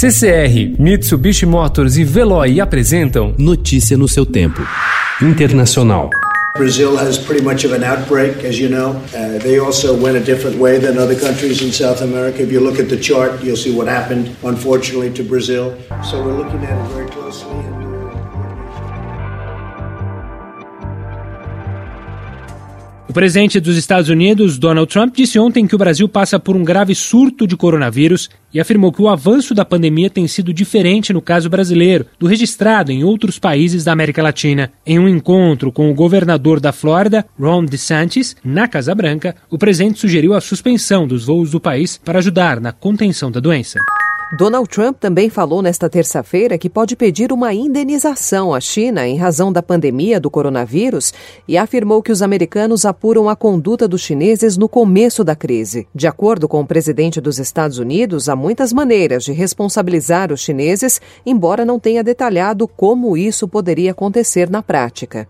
CCR, Mitsubishi Motors e Veloy apresentam Notícia no seu tempo. Internacional. Brazil has pretty much of an outbreak, as you know. Uh, they also went a different way than other countries in South America. If you look at the chart, you'll see what happened, unfortunately, to Brazil. So we're looking at it very closely. O presidente dos Estados Unidos, Donald Trump, disse ontem que o Brasil passa por um grave surto de coronavírus e afirmou que o avanço da pandemia tem sido diferente no caso brasileiro do registrado em outros países da América Latina. Em um encontro com o governador da Flórida, Ron DeSantis, na Casa Branca, o presidente sugeriu a suspensão dos voos do país para ajudar na contenção da doença. Donald Trump também falou nesta terça-feira que pode pedir uma indenização à China em razão da pandemia do coronavírus e afirmou que os americanos apuram a conduta dos chineses no começo da crise. De acordo com o presidente dos Estados Unidos, há muitas maneiras de responsabilizar os chineses, embora não tenha detalhado como isso poderia acontecer na prática.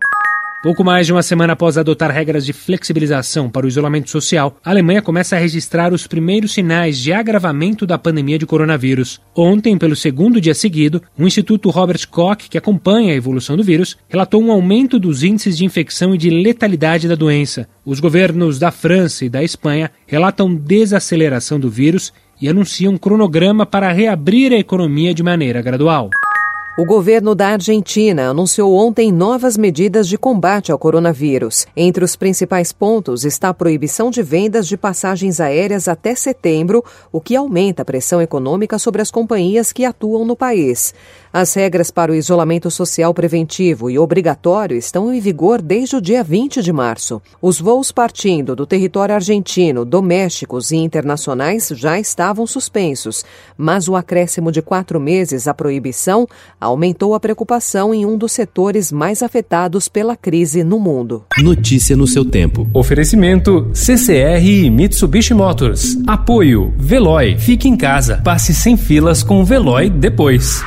Pouco mais de uma semana após adotar regras de flexibilização para o isolamento social, a Alemanha começa a registrar os primeiros sinais de agravamento da pandemia de coronavírus. Ontem, pelo segundo dia seguido, o Instituto Robert Koch, que acompanha a evolução do vírus, relatou um aumento dos índices de infecção e de letalidade da doença. Os governos da França e da Espanha relatam desaceleração do vírus e anunciam um cronograma para reabrir a economia de maneira gradual. O governo da Argentina anunciou ontem novas medidas de combate ao coronavírus. Entre os principais pontos está a proibição de vendas de passagens aéreas até setembro, o que aumenta a pressão econômica sobre as companhias que atuam no país. As regras para o isolamento social preventivo e obrigatório estão em vigor desde o dia 20 de março. Os voos partindo do território argentino, domésticos e internacionais já estavam suspensos, mas o acréscimo de quatro meses à proibição aumentou a preocupação em um dos setores mais afetados pela crise no mundo. Notícia no seu tempo. Oferecimento CCR e Mitsubishi Motors. Apoio Veloy. Fique em casa. Passe sem filas com o Veloy depois.